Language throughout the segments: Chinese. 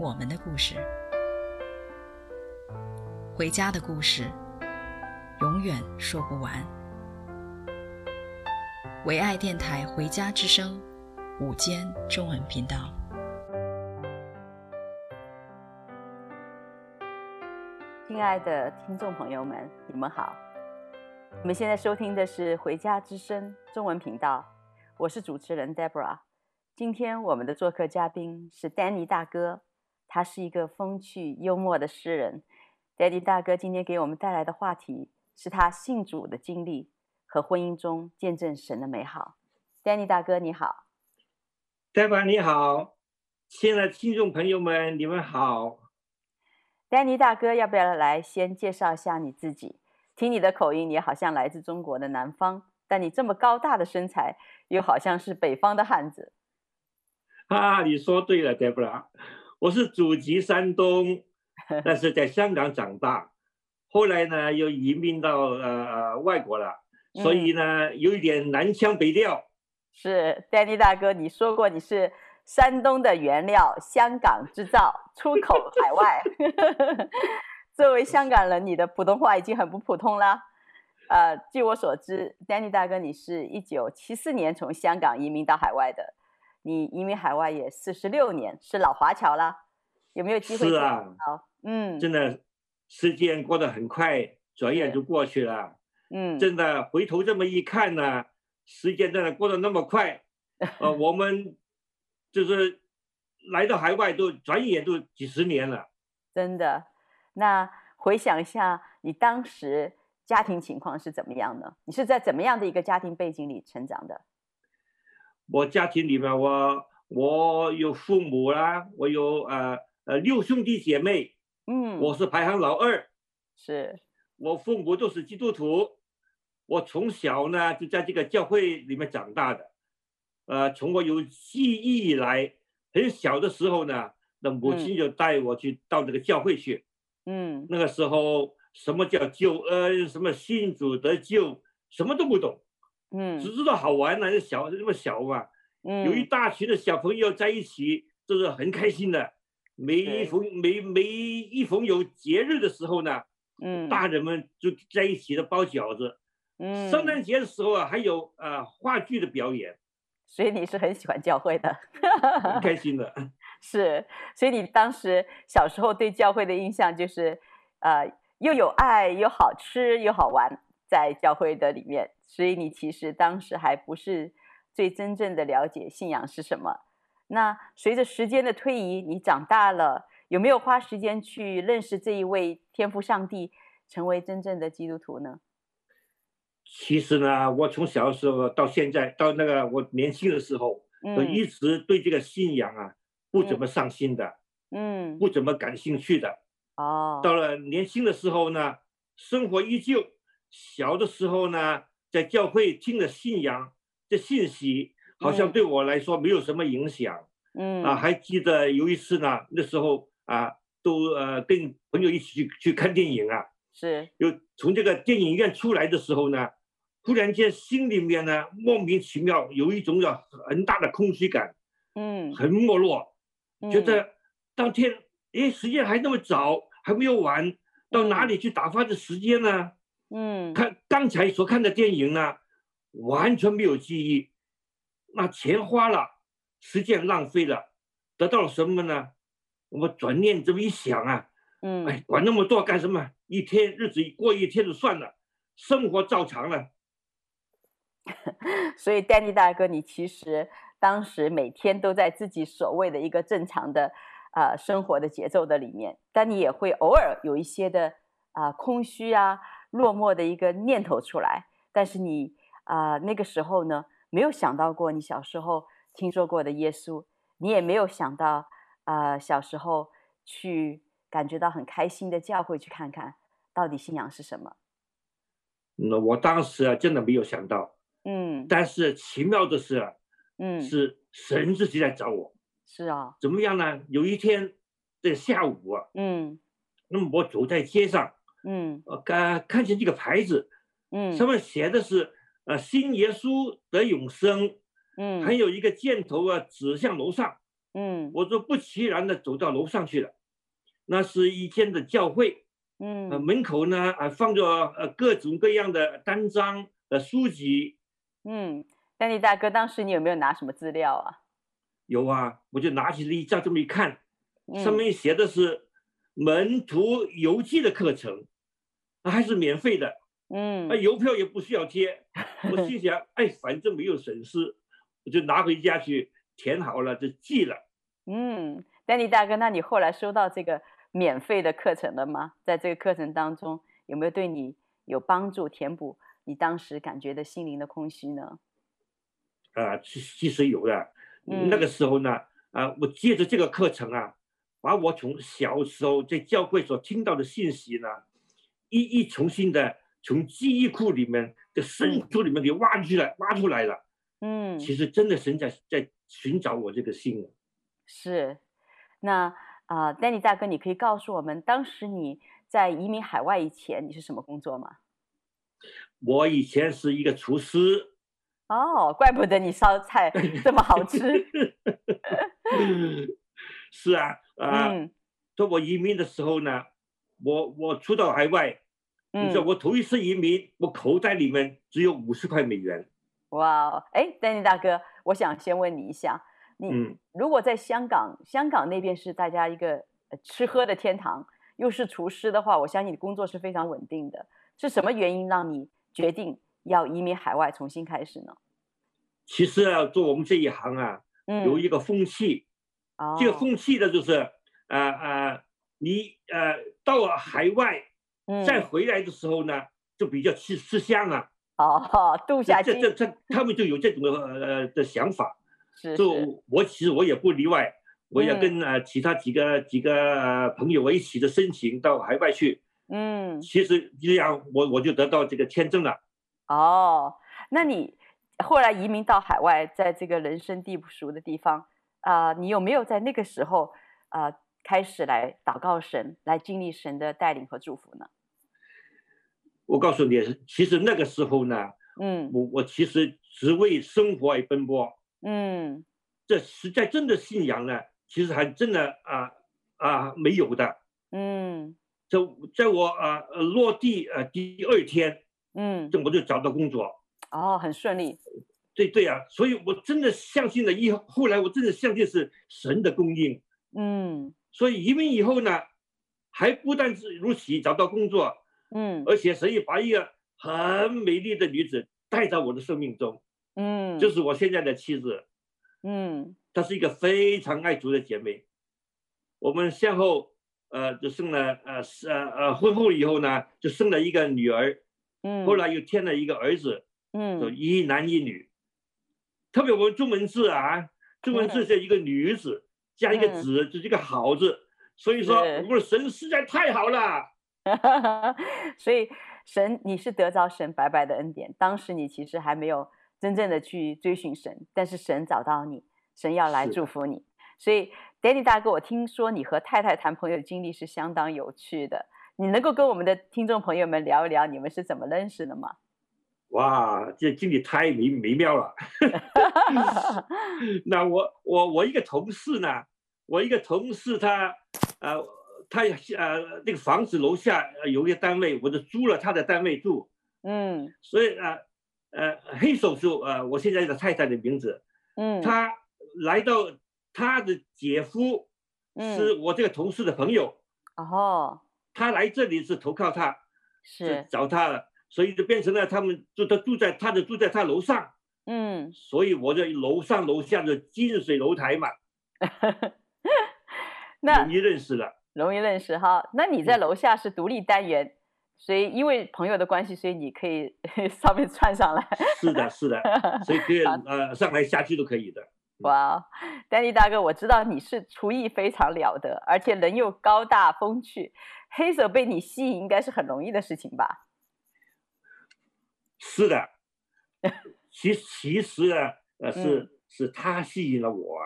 我们的故事，回家的故事，永远说不完。唯爱电台《回家之声》午间中文频道，亲爱的听众朋友们，你们好。你们现在收听的是《回家之声》中文频道，我是主持人 Deborah。今天我们的做客嘉宾是 Danny 大哥。他是一个风趣幽默的诗人，Danny 大哥今天给我们带来的话题是他信主的经历和婚姻中见证神的美好。Danny 大哥你好，Deborah 你好，亲爱的听众朋友们你们好。Danny 大哥要不要来先介绍一下你自己？听你的口音，你好像来自中国的南方，但你这么高大的身材，又好像是北方的汉子。啊，你说对了，Deborah。我是祖籍山东，但是在香港长大，后来呢又移民到呃呃外国了，所以呢、嗯、有一点南腔北调。是，Danny 大哥，你说过你是山东的原料，香港制造，出口海外。作为香港人，你的普通话已经很不普通了。呃，据我所知，Danny 大哥，你是一九七四年从香港移民到海外的。你移民海外也四十六年，是老华侨了，有没有机会？是啊，嗯，真的时间过得很快，转眼就过去了。嗯，真的回头这么一看呢，时间真的过得那么快，呃，我们就是来到海外都转眼都几十年了。真的，那回想一下，你当时家庭情况是怎么样呢？你是在怎么样的一个家庭背景里成长的？我家庭里面，我我有父母啦，我有呃呃六兄弟姐妹，嗯，我是排行老二，是，我父母都是基督徒，我从小呢就在这个教会里面长大的，呃，从我有记忆以来，很小的时候呢，那母亲就带我去到这个教会去，嗯，那个时候什么叫救恩，什么信主得救，什么都不懂。嗯，只知道好玩呢，小这么小嘛，嗯，有一大群的小朋友在一起，就是很开心的。每一逢每每一逢有节日的时候呢，嗯，大人们就在一起的包饺子。嗯，圣诞节的时候啊，还有呃话剧的表演。所以你是很喜欢教会的，很开心的。是，所以你当时小时候对教会的印象就是，呃，又有爱，又好吃，又好玩。在教会的里面，所以你其实当时还不是最真正的了解信仰是什么。那随着时间的推移，你长大了，有没有花时间去认识这一位天赋上帝，成为真正的基督徒呢？其实呢，我从小的时候到现在，到那个我年轻的时候，嗯，都一直对这个信仰啊不怎么上心的，嗯，不怎么感兴趣的。哦，到了年轻的时候呢，生活依旧。小的时候呢，在教会听的信仰的信息，好像对我来说没有什么影响。嗯。啊，还记得有一次呢，那时候啊，都呃跟朋友一起去去看电影啊，是，又从这个电影院出来的时候呢，忽然间心里面呢莫名其妙有一种要很大的空虚感，嗯，很没落，觉得当天诶时间还那么早，还没有晚，到哪里去打发这时间呢？嗯，看刚才所看的电影呢，完全没有记忆，那钱花了，时间浪费了，得到了什么呢？我转念这么一想啊，嗯，哎，管那么多干什么？一天日子过一天就算了，生活照常了。所以，Danny 大哥，你其实当时每天都在自己所谓的一个正常的啊、呃、生活的节奏的里面，但你也会偶尔有一些的啊、呃、空虚啊。落寞的一个念头出来，但是你啊、呃，那个时候呢，没有想到过你小时候听说过的耶稣，你也没有想到啊、呃、小时候去感觉到很开心的教会去看看，到底信仰是什么？那我当时啊，真的没有想到，嗯，但是奇妙的是，嗯，是神自己来找我，是啊，怎么样呢？有一天的下午啊，嗯，那么我走在街上，嗯，呃，看看见这个牌子，嗯，上面写的是呃，新耶稣得永生，嗯，还有一个箭头啊指向楼上，嗯，我就不其然的走到楼上去了，那是一间的教会。嗯，呃，门口呢，啊，放着呃各种各样的单张的书籍。嗯，丹尼大哥，当时你有没有拿什么资料啊？有啊，我就拿起了一张这么一看，嗯、上面写的是门徒游记的课程，还是免费的。嗯，啊，邮票也不需要贴。我心想，哎，反正没有损失，我就拿回家去填好了就寄了。嗯，丹尼大哥，那你后来收到这个？免费的课程了吗？在这个课程当中，有没有对你有帮助，填补你当时感觉的心灵的空虚呢？啊，其其实有的。嗯、那个时候呢，啊，我借着这个课程啊，把我从小时候在教会所听到的信息呢，一一重新的从记忆库里面的深处里面给挖出来，挖出来了。嗯，其实真的神在在寻找我这个心。是，那。啊，丹尼大哥，你可以告诉我们，当时你在移民海外以前，你是什么工作吗？我以前是一个厨师。哦，怪不得你烧菜 这么好吃。是啊，啊，嗯，在我移民的时候呢，我我出到海外，嗯，你知道我头一次移民，我口袋里面只有五十块美元。哇，哎，丹尼大哥，我想先问你一下。你如果在香港，嗯、香港那边是大家一个吃喝的天堂，又是厨师的话，我相信你工作是非常稳定的。是什么原因让你决定要移民海外重新开始呢？其实啊，做我们这一行啊，嗯、有一个风气，哦、这个风气呢，就是呃呃，你呃到了海外，嗯、再回来的时候呢，就比较吃吃香啊。哦，度 假这这这他们就有这种的呃的想法。是是就我其实我也不例外，我也跟呃其他几个、嗯、几个朋友我一起的申请到海外去。嗯，其实这样我我就得到这个签证了。哦，那你后来移民到海外，在这个人生地不熟的地方啊、呃，你有没有在那个时候啊、呃、开始来祷告神，来经历神的带领和祝福呢？我告诉你，其实那个时候呢，嗯，我我其实只为生活而奔波。嗯，这实在真的信仰呢，其实还真的啊啊没有的。嗯，在在我啊落地呃第二天，嗯，这我就找到工作。哦，很顺利。对对啊，所以我真的相信了以后，后来我真的相信是神的供应。嗯，所以移民以后呢，还不但是如此找到工作，嗯，而且神也把一个很美丽的女子带到我的生命中。嗯，就是我现在的妻子，嗯，她是一个非常爱主的姐妹。我们先后呃就生了呃呃呃婚后以后呢，就生了一个女儿，嗯，后来又添了一个儿子，嗯，就一男一女。特别我们中文字啊，中文字是一个女子、嗯、加一个子，就是一个好字，所以说我们的神实在太好了。所以神，你是得着神白白的恩典，当时你其实还没有。真正的去追寻神，但是神找到你，神要来祝福你。所以，Danny 大哥，我听说你和太太谈朋友的经历是相当有趣的，你能够跟我们的听众朋友们聊一聊你们是怎么认识的吗？哇，这经理太美美妙了。那我我我一个同事呢，我一个同事他呃他呃那个房子楼下有一个单位，我就租了他的单位住。嗯，所以啊。呃呃，黑手是呃，我现在的太太的名字。嗯，他来到他的姐夫，是我这个同事的朋友。哦，他来这里是投靠他，是找他了，所以就变成了他们住他住在他的住在他楼上。嗯，所以我就楼上楼下的近水楼台嘛。那容易认识了，容易认识哈。那你在楼下是独立单元。嗯所以，因为朋友的关系，所以你可以 上面窜上来。是的，是的，所以可以呃上来下去都可以的。哇，丹尼大哥，我知道你是厨艺非常了得，而且人又高大风趣，黑手被你吸引应该是很容易的事情吧？是的，其其实呢，呃，是、嗯、是他吸引了我。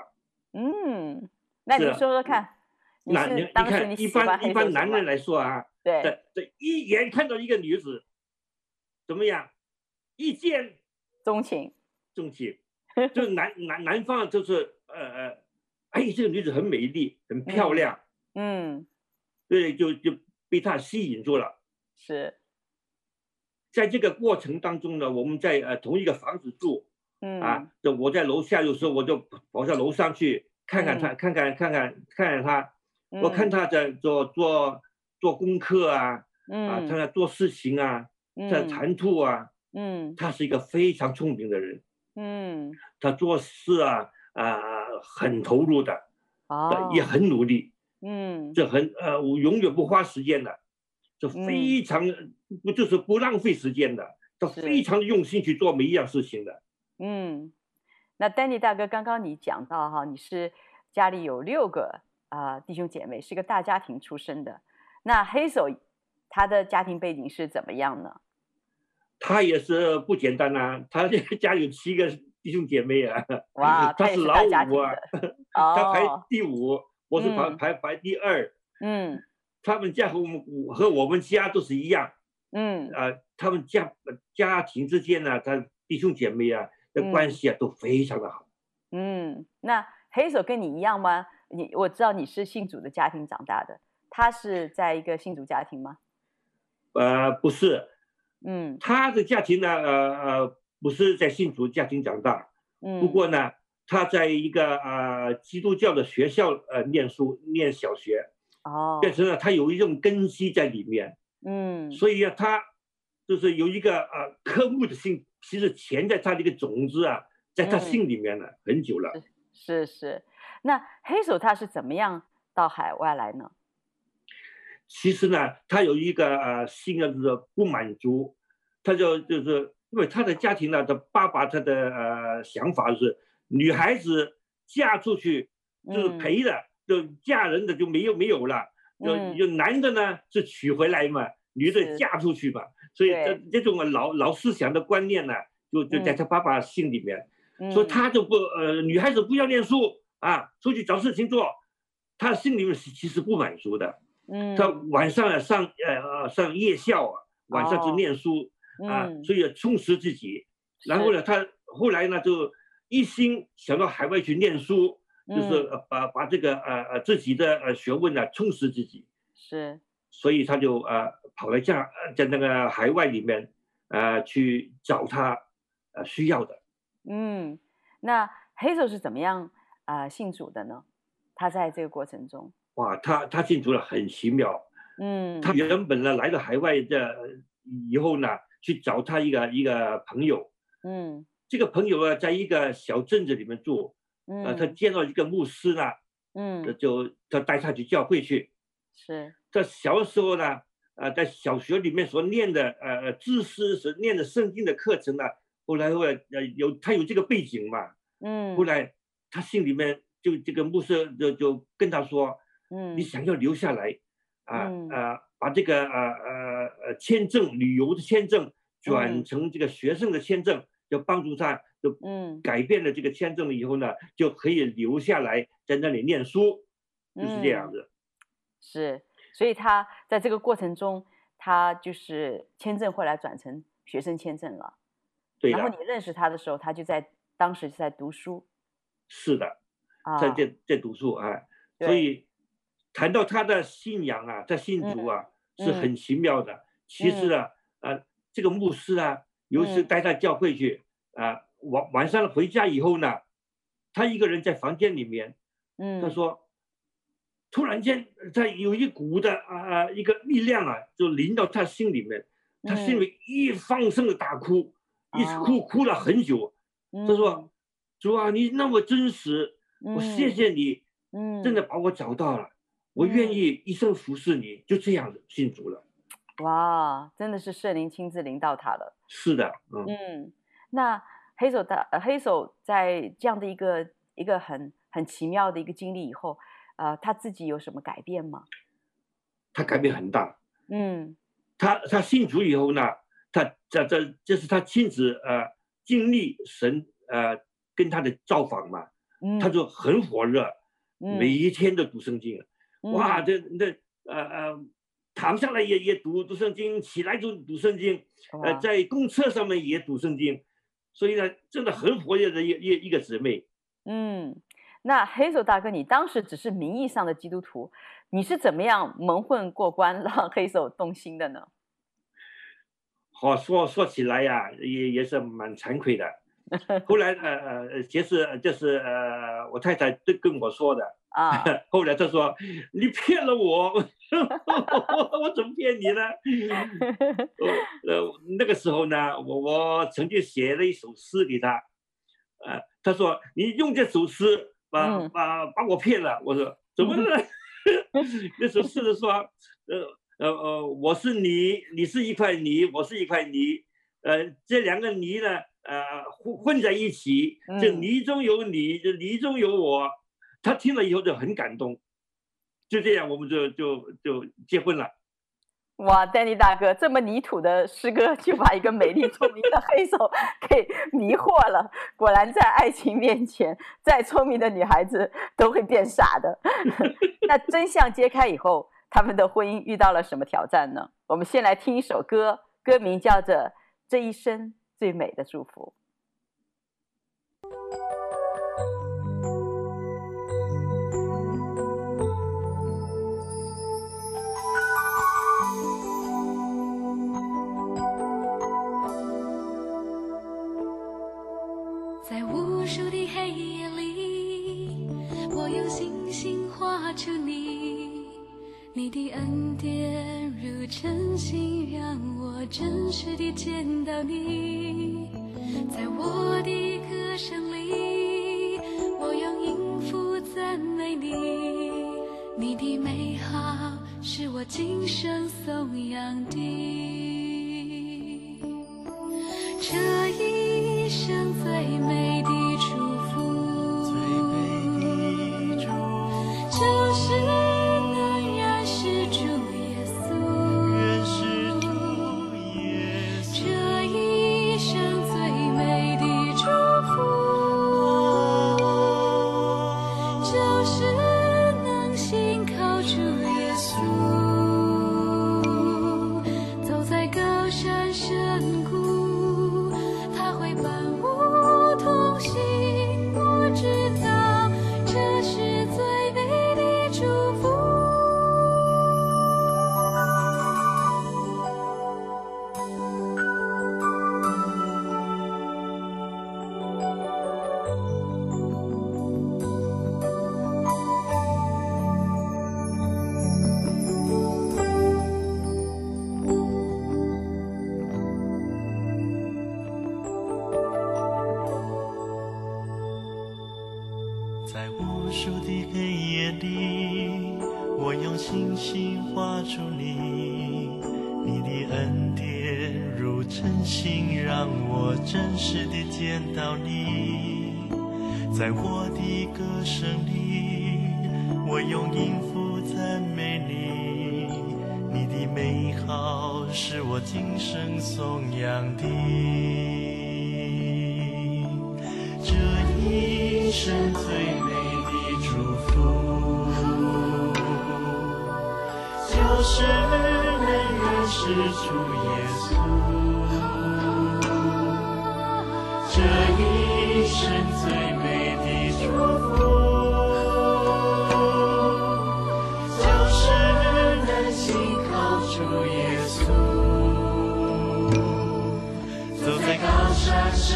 嗯，那你说说看，那你你看一般一般男人来说啊，对，这这一眼看到一个女子，怎么样？一见钟情，钟情，就是男男男方就是呃呃，哎，这个女子很美丽，很漂亮，嗯，对，就就被她吸引住了。是，在这个过程当中呢，我们在呃同一个房子住。嗯。啊，就我在楼下，有时候我就跑到楼上去看看他，嗯、看看看看看看他，嗯、我看他在做做做功课啊，嗯、啊，他在做事情啊，嗯、在谈吐啊，嗯，他是一个非常聪明的人，嗯，他做事啊啊很投入的，哦，也很努力，嗯，这很呃我永远不花时间的，就非常不、嗯、就是不浪费时间的，他非常用心去做每一样事情的。嗯，那丹尼大哥，刚刚你讲到哈，你是家里有六个啊、呃、弟兄姐妹，是个大家庭出身的。那黑手他的家庭背景是怎么样呢？他也是不简单啊，他这个家有七个弟兄姐妹啊。哇，他是老五啊，哦、他排第五，我是排、嗯、排排第二。嗯，他们家和我们和我们家都是一样。嗯啊、呃，他们家家庭之间呢、啊，他弟兄姐妹啊。的关系啊都非常的好。嗯，那黑手跟你一样吗？你我知道你是信主的家庭长大的，他是在一个信主家庭吗？呃，不是。嗯，他的家庭呢，呃呃，不是在信主家庭长大。嗯。不过呢，他在一个呃基督教的学校呃念书，念小学。哦。变成了他有一种根基在里面。嗯。所以啊，他就是有一个呃科目的性。其实潜在他的一个种子啊，在他心里面呢、嗯、很久了。是是，那黑手他是怎么样到海外来呢？其实呢，他有一个呃心啊，就是不满足，他就就是因为他的家庭呢，他爸爸他的呃想法是，女孩子嫁出去就是赔的，嗯、就嫁人的就没有没有了，就就男的呢是娶回来嘛，女的嫁出去嘛。所以这这种老老思想的观念呢，就就在他爸爸心里面，嗯、说他就不呃女孩子不要念书啊，出去找事情做，他心里面其实不满足的。嗯，他晚上上呃上夜校啊，晚上就念书、哦、啊，所以要充实自己。嗯、然后呢，他后来呢就一心想到海外去念书，嗯、就是把把这个呃呃自己的呃学问呢充实自己。是。所以他就呃跑来家在那个海外里面，呃去找他呃需要的。嗯，那黑手是怎么样啊、呃、信主的呢？他在这个过程中，哇，他他信主了很奇妙。嗯，他原本呢来到海外的以后呢，去找他一个一个朋友。嗯，这个朋友啊，在一个小镇子里面住。嗯，呃、他见到一个牧师呢。嗯，就他带他去教会去。是。在小时候呢，呃，在小学里面所念的呃知识，所念的圣经的课程呢，后来后来呃有他有这个背景嘛，嗯，后来他心里面就这个牧师就就跟他说，嗯，你想要留下来，啊、嗯、啊，把这个呃呃呃签证旅游的签证转成这个学生的签证，就帮助他就嗯改变了这个签证了以后呢，就可以留下来在那里念书，就是这样子，是。所以他在这个过程中，他就是签证后来转成学生签证了。对。然后你认识他的时候，他就在当时就在读书。是的，在在在读书啊。所以谈到他的信仰啊，在信主啊，嗯、是很奇妙的。嗯、其实啊，啊、呃，这个牧师啊，有时带他教会去啊，呃、晚晚上回家以后呢，他一个人在房间里面，嗯，他说。突然间，他有一股的啊、呃、一个力量啊，就临到他心里面，他心里一放声的大哭，嗯、一直哭哭了很久。他、嗯、说：“主啊，你那么真实，嗯、我谢谢你，嗯，真的把我找到了，嗯、我愿意一生服侍你。”就这样子信主了。哇，真的是圣灵亲自临到他了。是的，嗯。嗯，那黑手大黑手在这样的一个一个很很奇妙的一个经历以后，呃，他自己有什么改变吗？他改变很大。嗯，他他信主以后呢，他这这这是他亲自呃经历神呃跟他的造访嘛，嗯，他就很火热，嗯，每一天都读圣经，嗯，哇，这那呃呃。躺下来也也读读圣经，起来就读圣经，呃，在公厕上面也读圣经，所以呢，真的很活跃的一一一个姊妹。嗯，那 Hazel 大哥，你当时只是名义上的基督徒，你是怎么样蒙混过关，让 Hazel 动心的呢？好说说起来呀，也也是蛮惭愧的。后来呃呃，其实就是呃，我太太都跟我说的。啊！后来她说：“你骗了我，我我怎么骗你呢？”呃，那个时候呢，我我曾经写了一首诗给她，呃，她说：“你用这首诗把、嗯、把把我骗了。”我说：“怎么了？”那首诗是说：“呃呃呃，我是泥，你是一块泥，我是一块泥，呃，这两个泥呢，呃，混混在一起，这泥中有你，这泥中有我。”他听了以后就很感动，就这样我们就就就结婚了。哇，Danny 大哥这么泥土的诗歌，就把一个美丽聪明的 Hazel 给迷惑了。果然，在爱情面前，再聪明的女孩子都会变傻的。那真相揭开以后，他们的婚姻遇到了什么挑战呢？我们先来听一首歌，歌名叫做《这一生最美的祝福。在无数的黑夜里我用星星画出你你的恩典。真心，让我真实地见到你。在我的歌声里，我用音符赞美你。你的美好是我今生颂扬的。这一生最美真实的见到你在我的歌声里，我用音符赞美你，你的美好是我今生颂扬的。这一生最美的祝福，就是能认识主耶稣。一生最美的祝福就是能紧扣住耶稣。走在高山深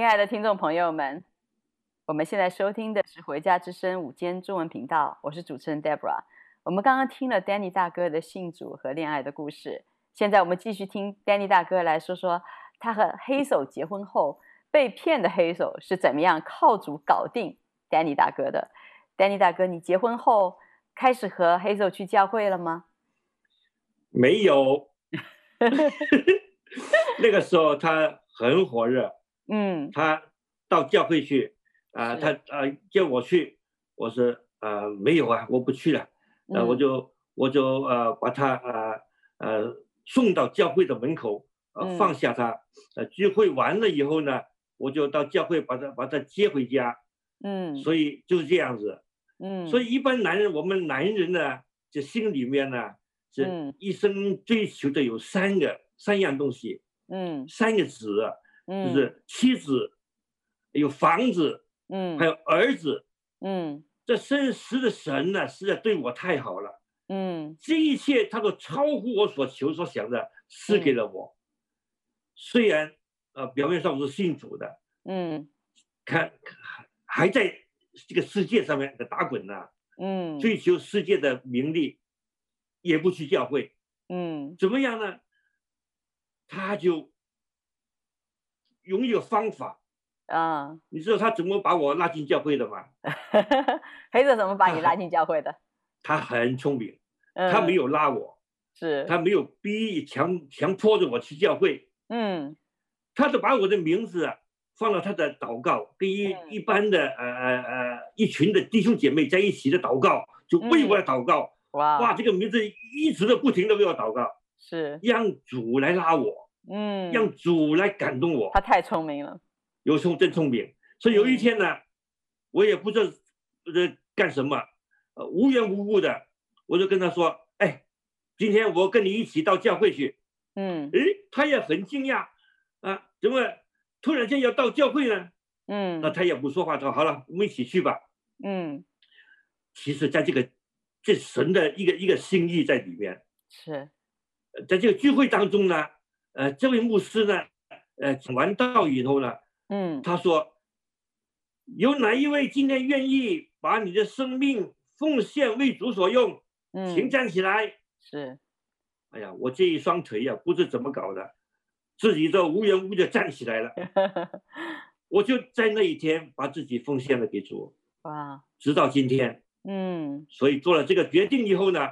亲爱的听众朋友们，我们现在收听的是《回家之声》午间中文频道，我是主持人 Debra。我们刚刚听了 Danny 大哥的信主和恋爱的故事，现在我们继续听 Danny 大哥来说说他和黑手结婚后被骗的黑手是怎么样靠主搞定 Danny 大哥的。Danny 大哥，你结婚后开始和黑手去教会了吗？没有。那个时候他很火热，嗯，他到教会去，啊、呃，他啊、呃、叫我去，我说啊、呃、没有啊，我不去了，呃，我就我就呃把他呃呃送到教会的门口，呃放下他，呃聚会完了以后呢，我就到教会把他把他接回家，嗯，所以就是这样子，嗯，所以一般男人我们男人呢，这心里面呢。这一生追求的有三个、嗯、三样东西，嗯，三个子，嗯，就是妻子，有房子，嗯，还有儿子，嗯，这生时的神呢，实在对我太好了，嗯，这一切他都超乎我所求所想的，赐给了我。虽然呃表面上我是信主的，嗯，看还在这个世界上面的打滚呢，嗯，追求世界的名利。也不去教会，嗯，怎么样呢？他就用一个方法啊，你知道他怎么把我拉进教会的吗？黑子怎么把你拉进教会的？他很聪明，他没有拉我，是，他没有逼强强迫着我去教会，嗯，他就把我的名字放到他的祷告，跟一一般的呃呃呃一群的弟兄姐妹在一起的祷告，就为我祷告。哇哇！这个名字一直都不停的为我祷告，是让主来拉我，嗯，让主来感动我。他太聪明了，有聪真聪明。所以有一天呢，嗯、我也不知道呃干什么，呃无缘无故的，我就跟他说：“哎，今天我跟你一起到教会去。”嗯，哎，他也很惊讶啊，怎么突然间要到教会呢？嗯，那他也不说话，他说：“好了，我们一起去吧。”嗯，其实在这个。这神的一个一个心意在里面，是，在这个聚会当中呢，呃，这位牧师呢，呃，讲完道以后呢，嗯，他说，有哪一位今天愿意把你的生命奉献为主所用？嗯，请站起来。是，哎呀，我这一双腿呀，不知怎么搞的，自己都无缘无故的站起来了。我就在那一天把自己奉献了给主。哇，直到今天。嗯，所以做了这个决定以后呢，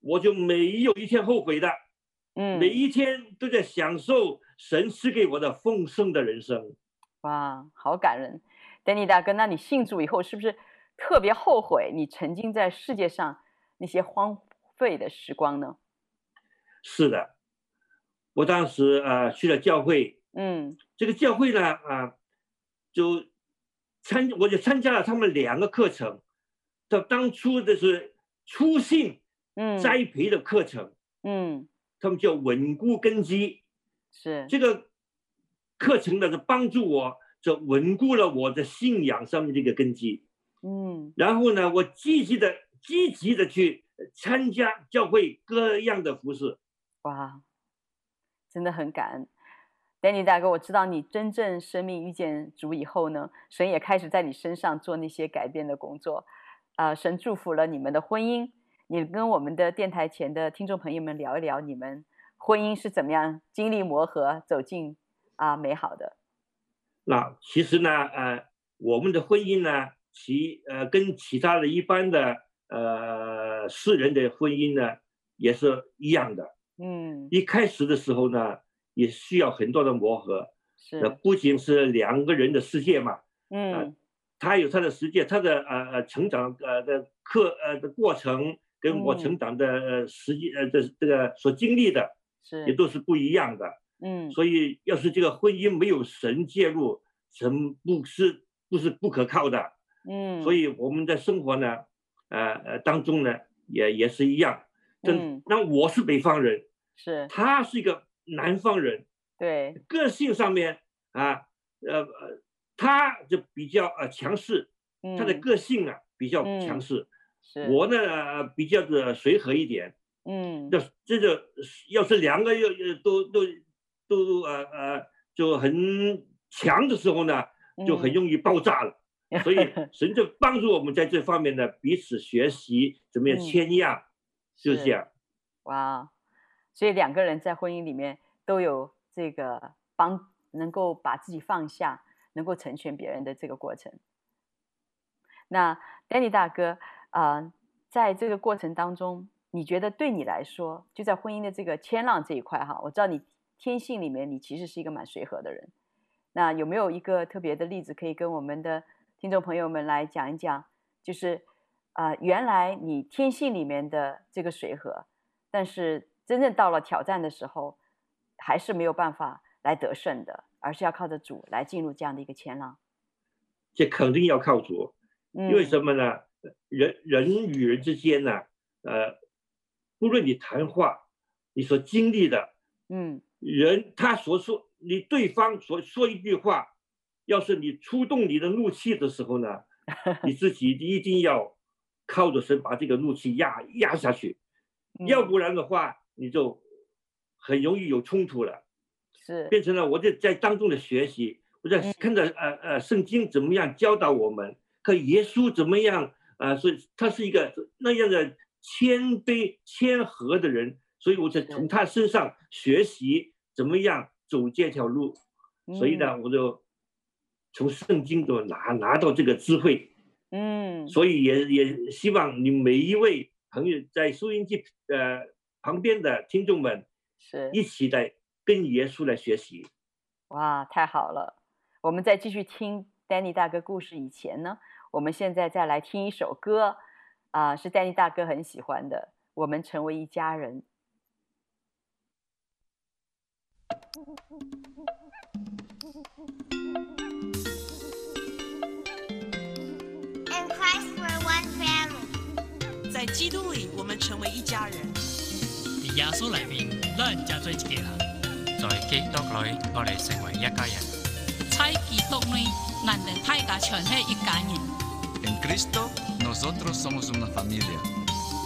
我就没有一天后悔的，嗯，每一天都在享受神赐给我的丰盛的人生。哇，好感人，Danny 大哥，那你信主以后是不是特别后悔你曾经在世界上那些荒废的时光呢？是的，我当时啊、呃、去了教会，嗯，这个教会呢啊、呃、就参我就参加了他们两个课程。到当初的是初信，嗯，栽培的课程，嗯，他们叫稳固根基，是。这个课程呢是帮助我，就稳固了我的信仰上面这个根基，嗯，然后呢，我积极的积极的去参加教会各样的服饰，哇，真的很感恩，Danny 大哥，我知道你真正生命遇见主以后呢，神也开始在你身上做那些改变的工作。啊、呃，神祝福了你们的婚姻。你跟我们的电台前的听众朋友们聊一聊，你们婚姻是怎么样经历磨合，走进啊、呃、美好的。那其实呢，呃，我们的婚姻呢，其呃跟其他的一般的呃世人的婚姻呢，也是一样的。嗯，一开始的时候呢，也需要很多的磨合。是，那不仅是两个人的世界嘛。嗯。呃他有他的世界，他的呃呃成长呃的课呃的过程，跟我成长的呃实际呃这这个所经历的，是也都是不一样的。嗯，所以要是这个婚姻没有神介入，神不是不是不可靠的。嗯，所以我们的生活呢，呃呃当中呢也也是一样。嗯，那我是北方人，是，他是一个南方人，对，个性上面啊呃呃。他就比较呃强势，他的个性啊比较强势，我呢比较的随和一点，嗯，这这个要是两个又都都都呃呃就很强的时候呢，就很容易爆炸了。嗯、所以神就帮助我们在这方面呢，彼此学习怎么样谦让，是这样。哇，所以两个人在婚姻里面都有这个帮，能够把自己放下，能够成全别人的这个过程。那 Danny 大哥啊、呃，在这个过程当中，你觉得对你来说，就在婚姻的这个谦让这一块哈，我知道你天性里面你其实是一个蛮随和的人。那有没有一个特别的例子可以跟我们的听众朋友们来讲一讲？就是啊、呃，原来你天性里面的这个随和，但是真正到了挑战的时候，还是没有办法来得胜的，而是要靠着主来进入这样的一个谦让。这肯定要靠主，因为什么呢？嗯、人人与人之间呢，呃，不论你谈话，你所经历的，嗯，人他所说，你对方所说一句话。要是你触动你的怒气的时候呢，你自己一定要靠着神把这个怒气压压下去，要不然的话你就很容易有冲突了，是。变成了我在在当中的学习，我在看着呃呃圣经怎么样教导我们，看耶稣怎么样啊，所以他是一个那样的谦卑谦和的人，所以我就从他身上学习怎么样走这条路，所以呢我就。从圣经中拿拿到这个智慧，嗯，所以也也希望你每一位朋友在收音机呃旁边的听众们，是一起来跟耶稣来学习。哇，太好了！我们在继续听 Danny 大哥故事以前呢，我们现在再来听一首歌，啊、呃，是 Danny 大哥很喜欢的，我们成为一家人。在基督里，我们成为一家人。在耶稣里面，咱加做一家人。在基督里，我哋成为一家人。在基督里，咱哋大家全系一家人。En Cristo, nosotros somos una familia.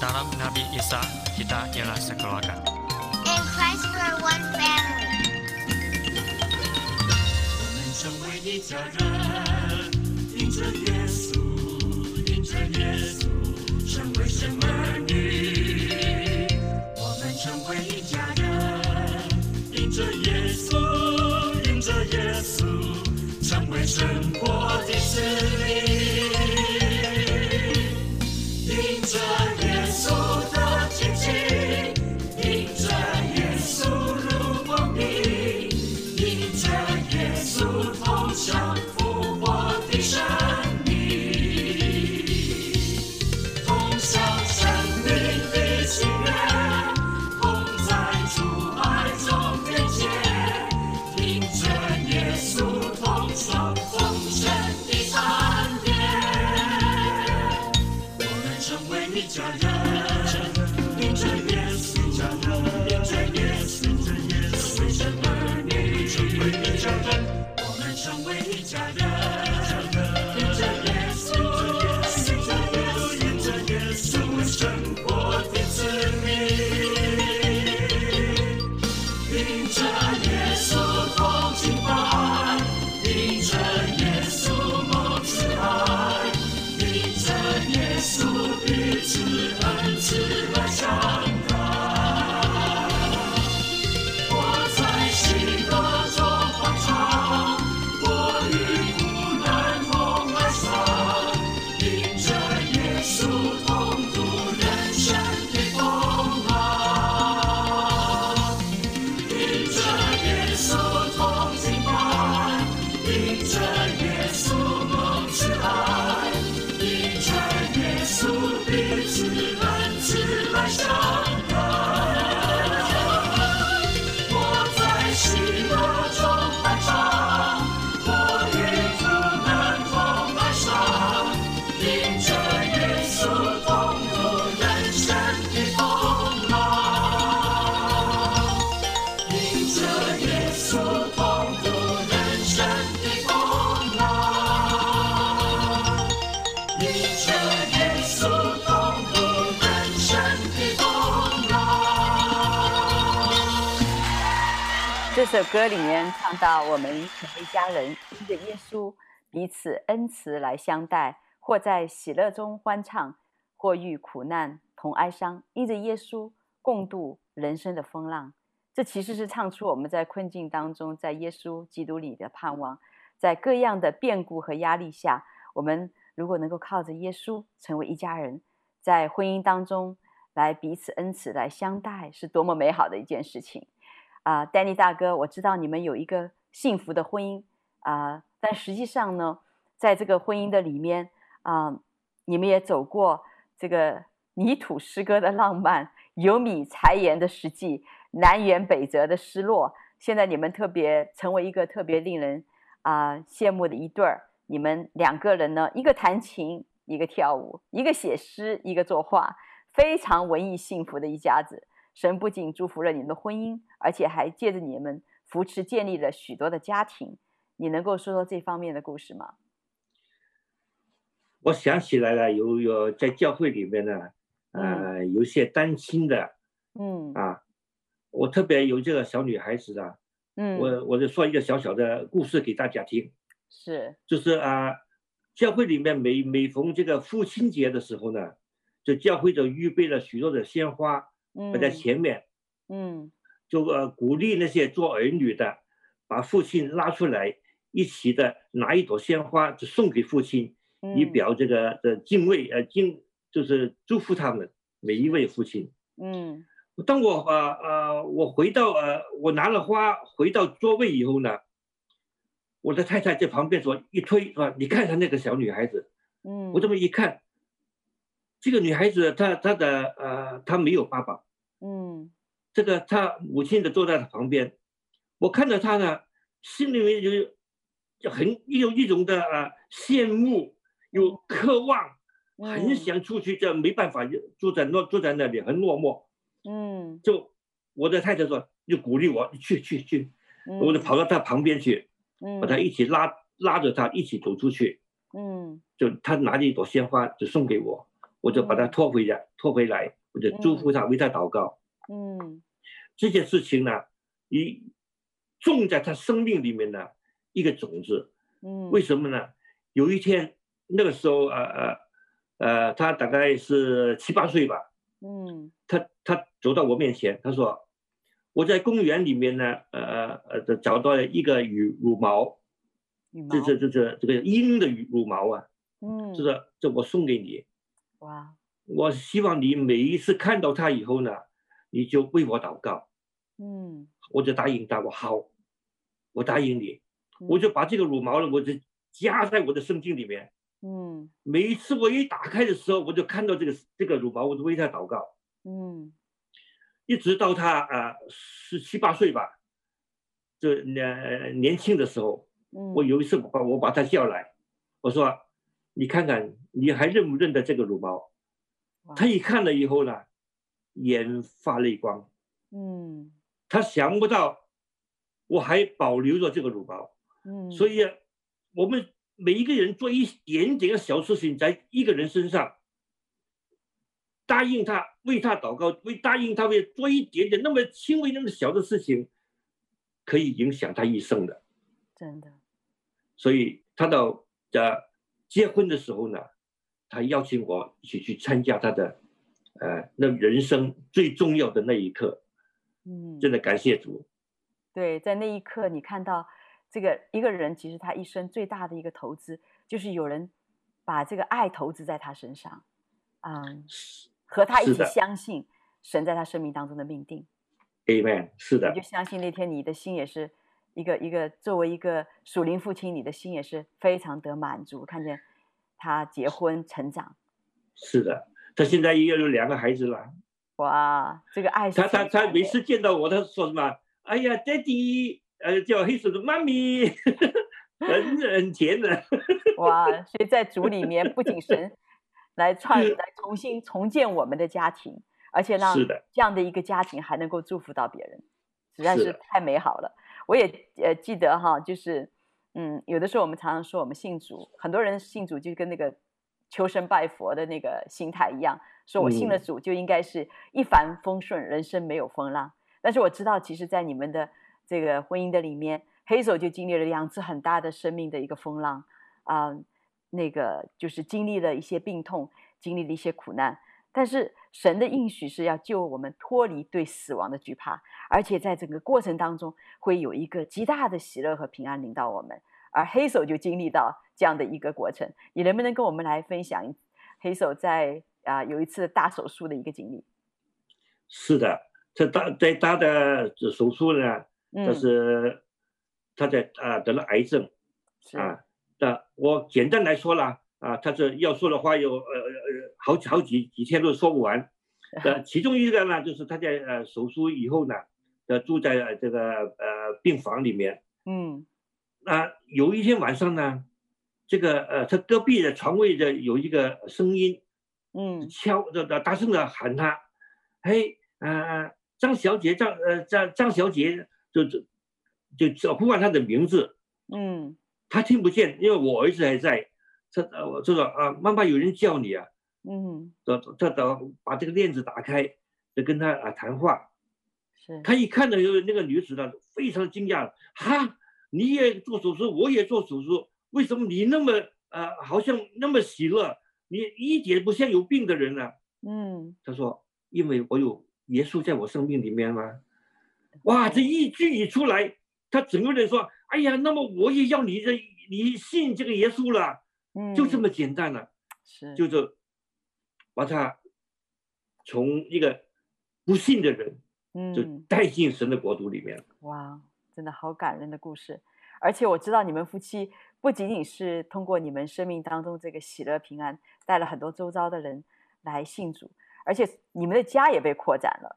Dalam Nabi Isa, kita ialah sekeluarga. In Christ, we're one family. 我这首歌里面唱到：“我们成为一家人，因着耶稣彼此恩慈来相待，或在喜乐中欢唱，或遇苦难同哀伤，因着耶稣共度人生的风浪。”这其实是唱出我们在困境当中，在耶稣基督里的盼望，在各样的变故和压力下，我们如果能够靠着耶稣成为一家人，在婚姻当中来彼此恩慈来相待，是多么美好的一件事情。啊，Danny 大哥，我知道你们有一个幸福的婚姻啊，但实际上呢，在这个婚姻的里面啊，你们也走过这个泥土诗歌的浪漫，油米柴盐的实际，南辕北辙的失落。现在你们特别成为一个特别令人啊羡慕的一对儿。你们两个人呢，一个弹琴，一个跳舞，一个写诗，一个作画，非常文艺幸福的一家子。神不仅祝福了你们的婚姻，而且还借着你们扶持建立了许多的家庭。你能够说说这方面的故事吗？我想起来了，有有在教会里面呢，呃，有些单亲的，嗯啊，我特别有这个小女孩子啊，嗯，我我就说一个小小的故事给大家听，是，就是啊，教会里面每每逢这个父亲节的时候呢，就教会就预备了许多的鲜花。摆在前面，嗯，就呃鼓励那些做儿女的，把父亲拉出来，一起的拿一朵鲜花就送给父亲，以表这个的敬畏，呃敬就是祝福他们每一位父亲。嗯，当我呃呃我回到呃我拿了花回到座位以后呢，我的太太在旁边说一推说，你看看那个小女孩子，嗯，我这么一看。这个女孩子，她她的呃，她没有爸爸，嗯，这个她母亲的坐在她旁边，我看到她呢，心里面就就很有一种的呃羡慕，有渴望，很想出去，这没办法，就坐在那坐在那里很落寞，嗯，就我的太太说，就鼓励我去去去，我就跑到她旁边去，嗯，把她一起拉拉着她一起走出去，嗯，就她拿着一朵鲜花就送给我。我就把他拖回来，拖回来，我就祝福他，为他祷告。嗯，这件事情呢，一种在他生命里面的一个种子。嗯，为什么呢？有一天，那个时候，呃呃呃，他大概是七八岁吧。嗯，他他走到我面前，他说：“我在公园里面呢，呃呃，找到了一个羽羽毛，羽毛，这这这这这个鹰的羽羽毛啊。嗯，这个这我送给你。”哇！我希望你每一次看到他以后呢，你就为我祷告。嗯，我就答应他，我好，我答应你，我就把这个乳毛呢，我就夹在我的圣经里面。嗯，每一次我一打开的时候，我就看到这个这个乳毛，我就为他祷告。嗯，一直到他啊十七八岁吧，就年年轻的时候，我有一次我把我把他叫来，我说。你看看，你还认不认得这个乳毛？他一看了以后呢，眼发泪光。嗯，他想不到我还保留着这个乳毛。嗯，所以我们每一个人做一点点的小事情，在一个人身上，答应他，为他祷告，为答应他为做一点点那么轻微那么小的事情，可以影响他一生的。真的。所以他到呃。结婚的时候呢，他邀请我一起去参加他的，呃，那人生最重要的那一刻，嗯，真的感谢主。对，在那一刻，你看到这个一个人，其实他一生最大的一个投资，就是有人把这个爱投资在他身上，嗯，和他一起相信神在他生命当中的命定。Amen，是的。你就相信那天你的心也是。一个一个作为一个属灵父亲，你的心也是非常得满足，看见他结婚成长。是的，他现在也有两个孩子了。哇，这个爱他他他每次见到我，他说什么？哎呀，Daddy，呃，叫黑手的妈咪，很很甜的。哇，所以在主里面，不仅神 来创来重新重建我们的家庭，而且让这样的一个家庭还能够祝福到别人，实在是太美好了。我也呃记得哈，就是嗯，有的时候我们常常说我们信主，很多人信主就跟那个求神拜佛的那个心态一样，说我信了主就应该是一帆风顺，人生没有风浪。但是我知道，其实，在你们的这个婚姻的里面，黑手就经历了两次很大的生命的一个风浪啊、呃，那个就是经历了一些病痛，经历了一些苦难。但是神的应许是要救我们脱离对死亡的惧怕，而且在整个过程当中会有一个极大的喜乐和平安临到我们。而黑手就经历到这样的一个过程，你能不能跟我们来分享黑手在啊、呃、有一次大手术的一个经历？是的，在大在大的手术呢，就、嗯、是他在啊得了癌症，啊，那我简单来说啦啊，他这要说的话有呃呃好几好几几天都说不完，呃，其中一个呢就是他在呃手术以后呢，呃住在这个呃病房里面，嗯。那有一天晚上呢，这个呃，他隔壁的床位的有一个声音，嗯，敲的的大声的喊他，嘿，呃，张小姐，张呃张张小姐，就就就叫呼唤她的名字，嗯，他听不见，因为我儿子还在，他呃我就说啊，妈妈有人叫你啊，嗯，他他他把这个链子打开，就跟他啊谈话，是，他一看到有那个女子呢，非常惊讶，哈。你也做手术，我也做手术，为什么你那么呃，好像那么喜乐？你一点不像有病的人呢、啊？嗯，他说，因为我有耶稣在我生命里面嘛。哇，这一句一出来，他整个人说，哎呀，那么我也要你这，你信这个耶稣了，嗯，就这么简单了，是，就是把他从一个不信的人，嗯，就带进神的国度里面。嗯、哇。真的好感人的故事，而且我知道你们夫妻不仅仅是通过你们生命当中这个喜乐平安，带了很多周遭的人来信主，而且你们的家也被扩展了。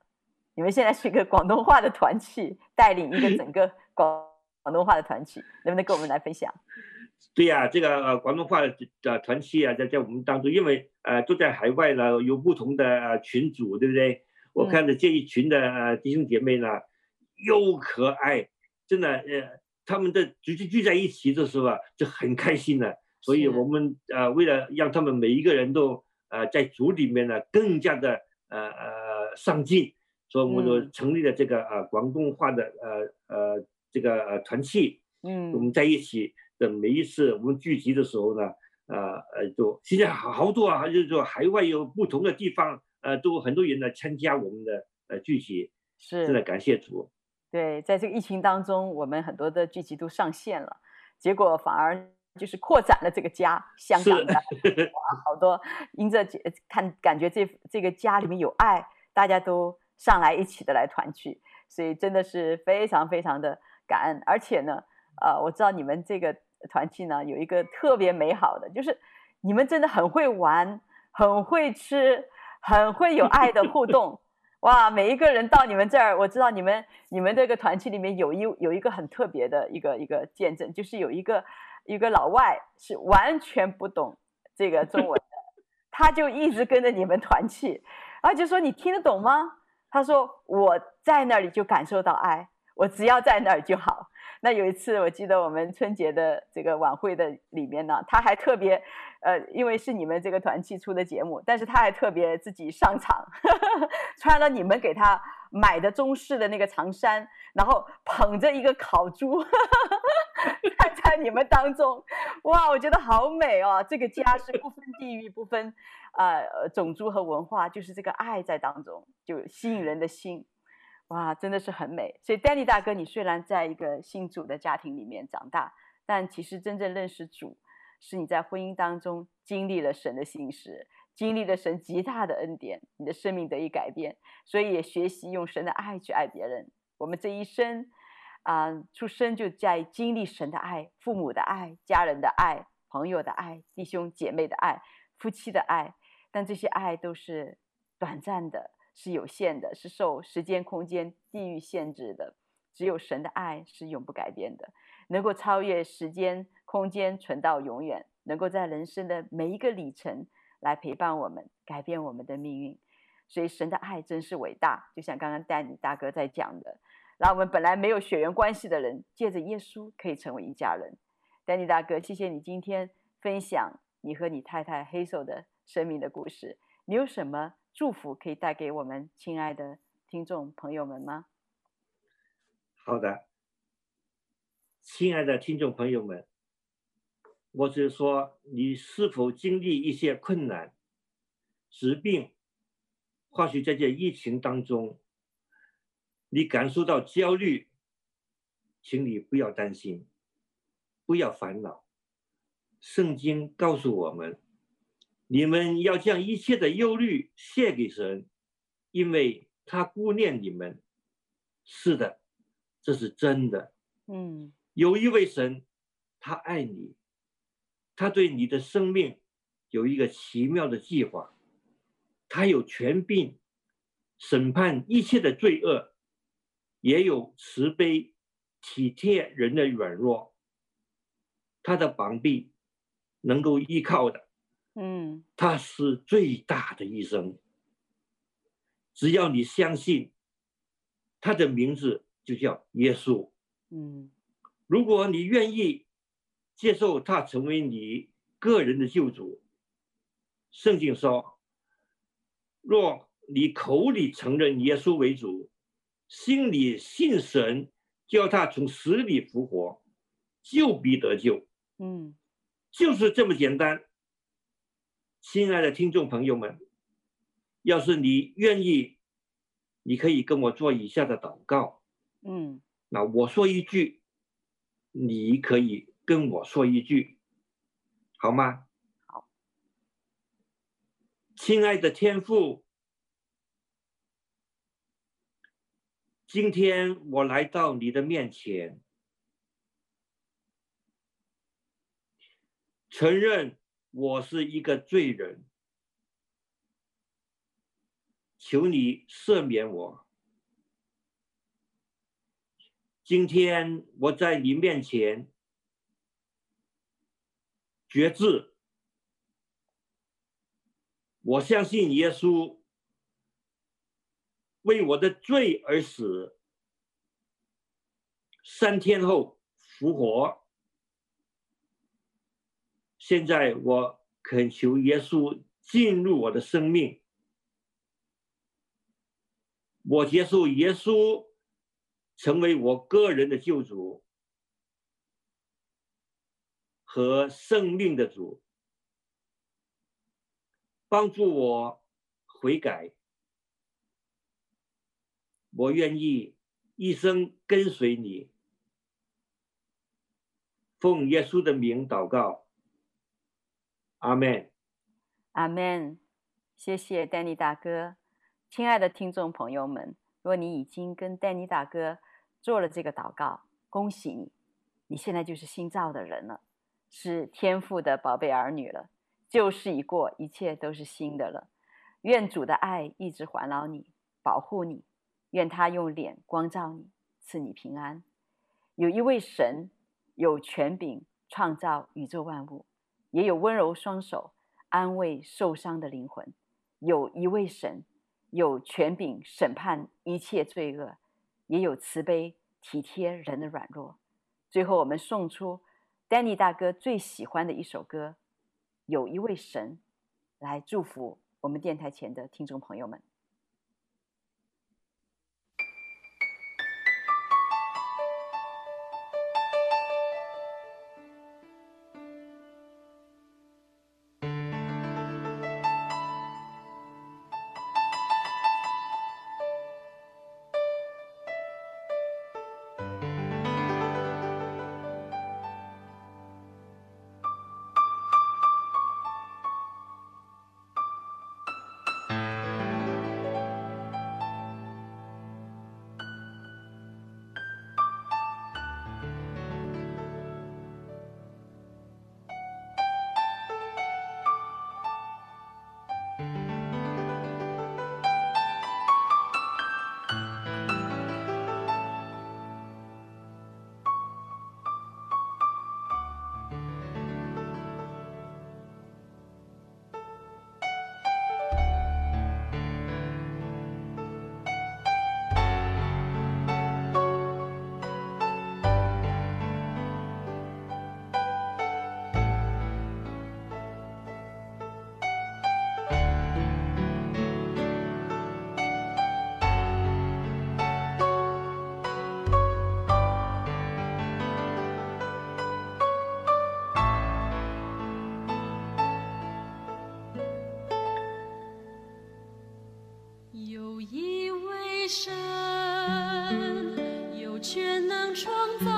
你们现在是一个广东话的团契，带领一个整个广广东话的团契，能不能跟我们来分享？对呀、啊，这个呃广东话的团契啊，在在我们当中，因为呃都在海外呢，有不同的呃群组，对不对？我看着这一群的呃弟兄姐妹呢，又可爱。真的，呃，他们的聚聚聚在一起的时候啊，就很开心的。所以我们呃，为了让他们每一个人都呃在组里面呢更加的呃呃上进，所以我们就成立了这个呃广东话的呃呃这个呃团契。嗯，我们在一起的每一次我们聚集的时候呢，呃呃，就现在好好多啊，就是说海外有不同的地方，呃，都很多人来参加我们的呃聚集。是，真的感谢主。对，在这个疫情当中，我们很多的聚集都上线了，结果反而就是扩展了这个家。香港的 哇，好多因着看感觉这这个家里面有爱，大家都上来一起的来团聚，所以真的是非常非常的感恩。而且呢，呃，我知道你们这个团契呢有一个特别美好的，就是你们真的很会玩，很会吃，很会有爱的互动。哇，每一个人到你们这儿，我知道你们你们这个团契里面有一有一个很特别的一个一个见证，就是有一个一个老外是完全不懂这个中文的，他就一直跟着你们团契，然后就说，你听得懂吗？他说，我在那里就感受到爱，我只要在那儿就好。那有一次，我记得我们春节的这个晚会的里面呢，他还特别，呃，因为是你们这个团契出的节目，但是他还特别自己上场，呵 呵穿了你们给他买的中式的那个长衫，然后捧着一个烤猪，呵呵站在你们当中，哇，我觉得好美哦！这个家是不分地域、不分呃种族和文化，就是这个爱在当中，就吸引人的心。哇，真的是很美。所以，Danny 大哥，你虽然在一个信主的家庭里面长大，但其实真正认识主，是你在婚姻当中经历了神的信实，经历了神极大的恩典，你的生命得以改变。所以也学习用神的爱去爱别人。我们这一生啊、出生就在经历神的爱，父母的爱，家人的爱，朋友的爱，弟兄姐妹的爱，夫妻的爱。但这些爱都是短暂的。是有限的，是受时间、空间、地域限制的。只有神的爱是永不改变的，能够超越时间、空间，存到永远，能够在人生的每一个里程来陪伴我们，改变我们的命运。所以神的爱真是伟大，就像刚刚丹尼大哥在讲的，让我们本来没有血缘关系的人，借着耶稣可以成为一家人。丹尼大哥，谢谢你今天分享你和你太太黑手的生命的故事。你有什么？祝福可以带给我们亲爱的听众朋友们吗？好的，亲爱的听众朋友们，我只是说，你是否经历一些困难、疾病，或许在这疫情当中，你感受到焦虑，请你不要担心，不要烦恼。圣经告诉我们，你们要将一切的忧虑献给神，因为他顾念你们。是的，这是真的。嗯，有一位神，他爱你，他对你的生命有一个奇妙的计划。他有权柄审判一切的罪恶，也有慈悲体贴人的软弱。他的膀臂能够依靠的，嗯，他是最大的医生。只要你相信，他的名字就叫耶稣。嗯，如果你愿意接受他成为你个人的救主，圣经说。若你口里承认耶稣为主，心里信神，叫他从死里复活，就必得救。嗯，就是这么简单。亲爱的听众朋友们，要是你愿意，你可以跟我做以下的祷告。嗯，那我说一句，你可以跟我说一句，好吗？好亲爱的天父，今天我来到你的面前，承认我是一个罪人，求你赦免我。今天我在你面前决志。我相信耶稣为我的罪而死，三天后复活。现在我恳求耶稣进入我的生命，我接受耶稣成为我个人的救主和生命的主。帮助我悔改，我愿意一生跟随你。奉耶稣的名祷告，阿门。阿门。谢谢丹尼大哥，亲爱的听众朋友们，若你已经跟丹尼大哥做了这个祷告，恭喜你，你现在就是新造的人了，是天父的宝贝儿女了。旧事已过，一切都是新的了。愿主的爱一直环绕你，保护你。愿他用脸光照你，赐你平安。有一位神，有权柄创造宇宙万物，也有温柔双手安慰受伤的灵魂。有一位神，有权柄审判一切罪恶，也有慈悲体贴人的软弱。最后，我们送出丹尼大哥最喜欢的一首歌。有一位神来祝福我们电台前的听众朋友们。山有权能创造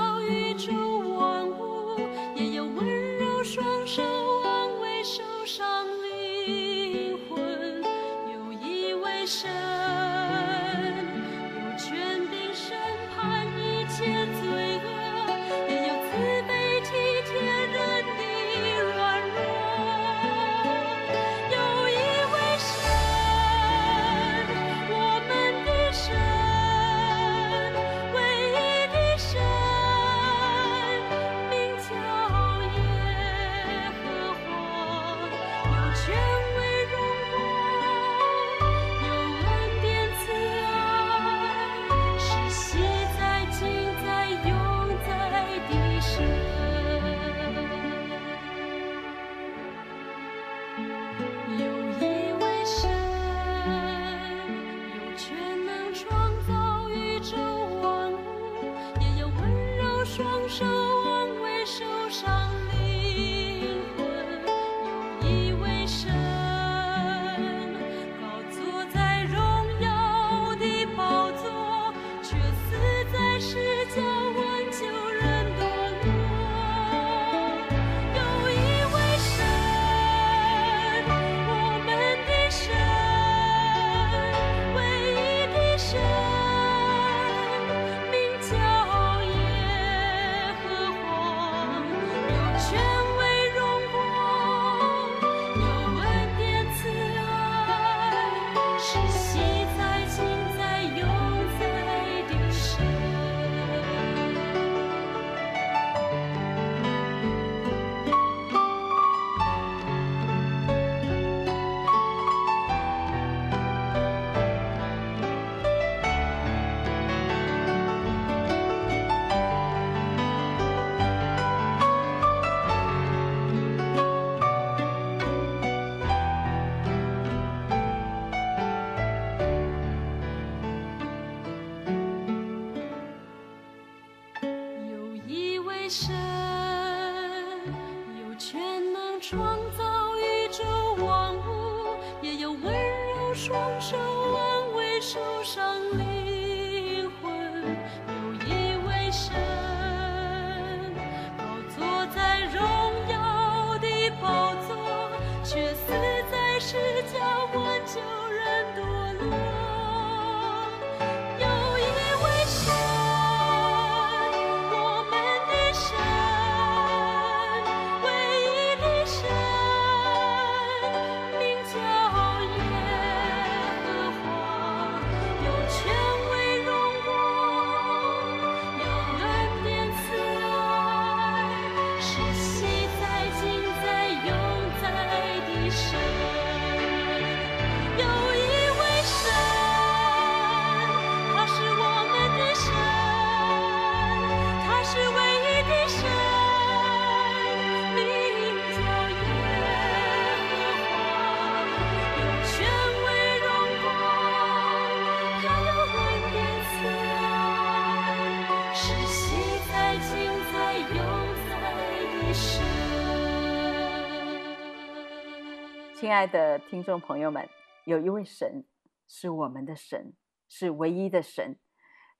亲爱的听众朋友们，有一位神是我们的神，是唯一的神，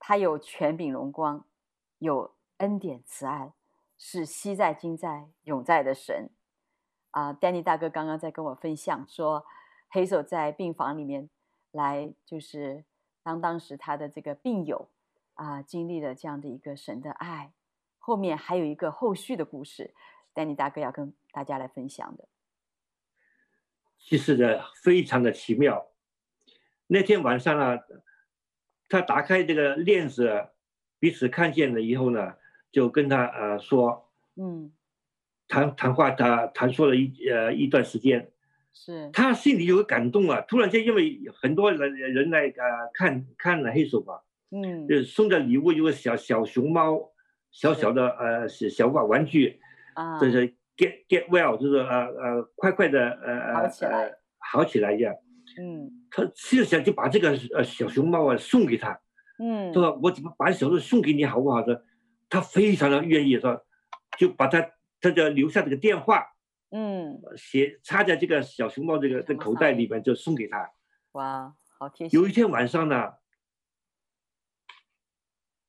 他有权柄荣光，有恩典慈爱，是昔在今在永在的神。啊，Danny 大哥刚刚在跟我分享说黑手在病房里面来，就是当当时他的这个病友啊，经历了这样的一个神的爱，后面还有一个后续的故事，Danny 大哥要跟大家来分享的。其实呢，非常的奇妙。那天晚上呢，他打开这个链子，彼此看见了以后呢，就跟他呃说，嗯，谈谈话，他谈说了一呃一段时间，是他心里有个感动啊。突然间，因为很多人人来呃看看了 Hazel 嘛，嗯，就送的礼物有个小小熊猫，小小的呃小玩玩具，啊，这是。Get get well，就是呃呃快快的呃好起来，呃、好起来一样。嗯，他就想就把这个呃小熊猫啊送给他。嗯，说我怎么把小熊送给你好不好的？他非常的愿意说，就把他他就留下这个电话，嗯，写插在这个小熊猫这个这口袋里面就送给他。哇，好贴心。有一天晚上呢，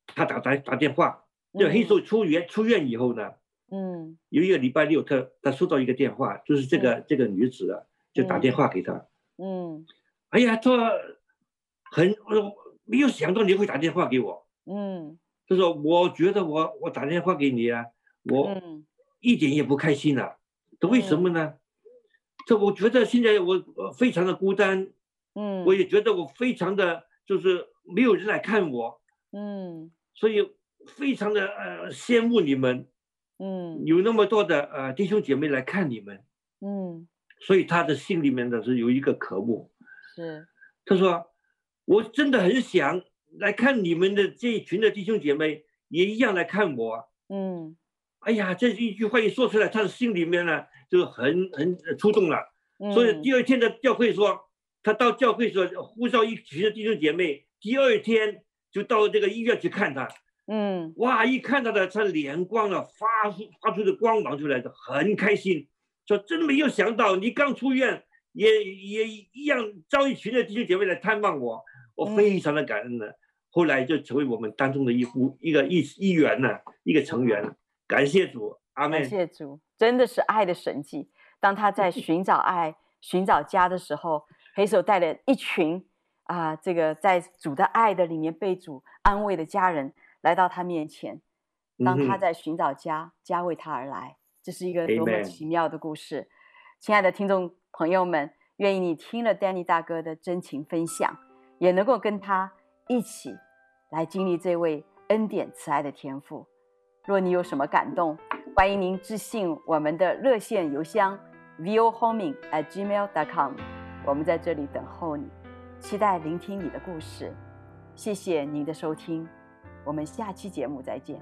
他打打打电话，就黑手出院出院以后呢，嗯，有一个礼拜六他，他他收到一个电话，就是这个、嗯、这个女子啊，就打电话给他，嗯，哎呀，他很我没有想到你会打电话给我，嗯，他说我觉得我我打电话给你啊，我一点也不开心啊，这、嗯、为什么呢？这我觉得现在我非常的孤单，嗯，我也觉得我非常的就是没有人来看我，嗯，所以非常的呃羡慕你们，嗯，有那么多的呃弟兄姐妹来看你们，嗯，所以他的心里面的是有一个渴慕，是，他说我真的很想来看你们的这一群的弟兄姐妹也一样来看我，嗯，哎呀，这一句话一说出来，他的心里面呢。就很很触动了，所以第二天的教会说，他到教会说呼召一群的弟兄姐妹，第二天就到这个医院去看他，嗯，哇，一看到的他脸光了，发出发出的光芒出来的，很开心，说真没有想到你刚出院也也一样招一群的弟兄姐妹来探望我，我非常的感恩的，后来就成为我们当中的一户一个一一员呢，一个成员，感谢主。阿门。感谢主，真的是爱的神迹。当他在寻找爱、寻找家的时候，黑手带了一群啊，这个在主的爱的里面被主安慰的家人来到他面前。当他在寻找家，家为他而来，这是一个多么奇妙的故事。亲爱的听众朋友们，愿意你听了 Danny 大哥的真情分享，也能够跟他一起来经历这位恩典慈爱的天赋。若你有什么感动，欢迎您致信我们的热线邮箱 vohoming@gmail.com，我们在这里等候你，期待聆听你的故事。谢谢您的收听，我们下期节目再见。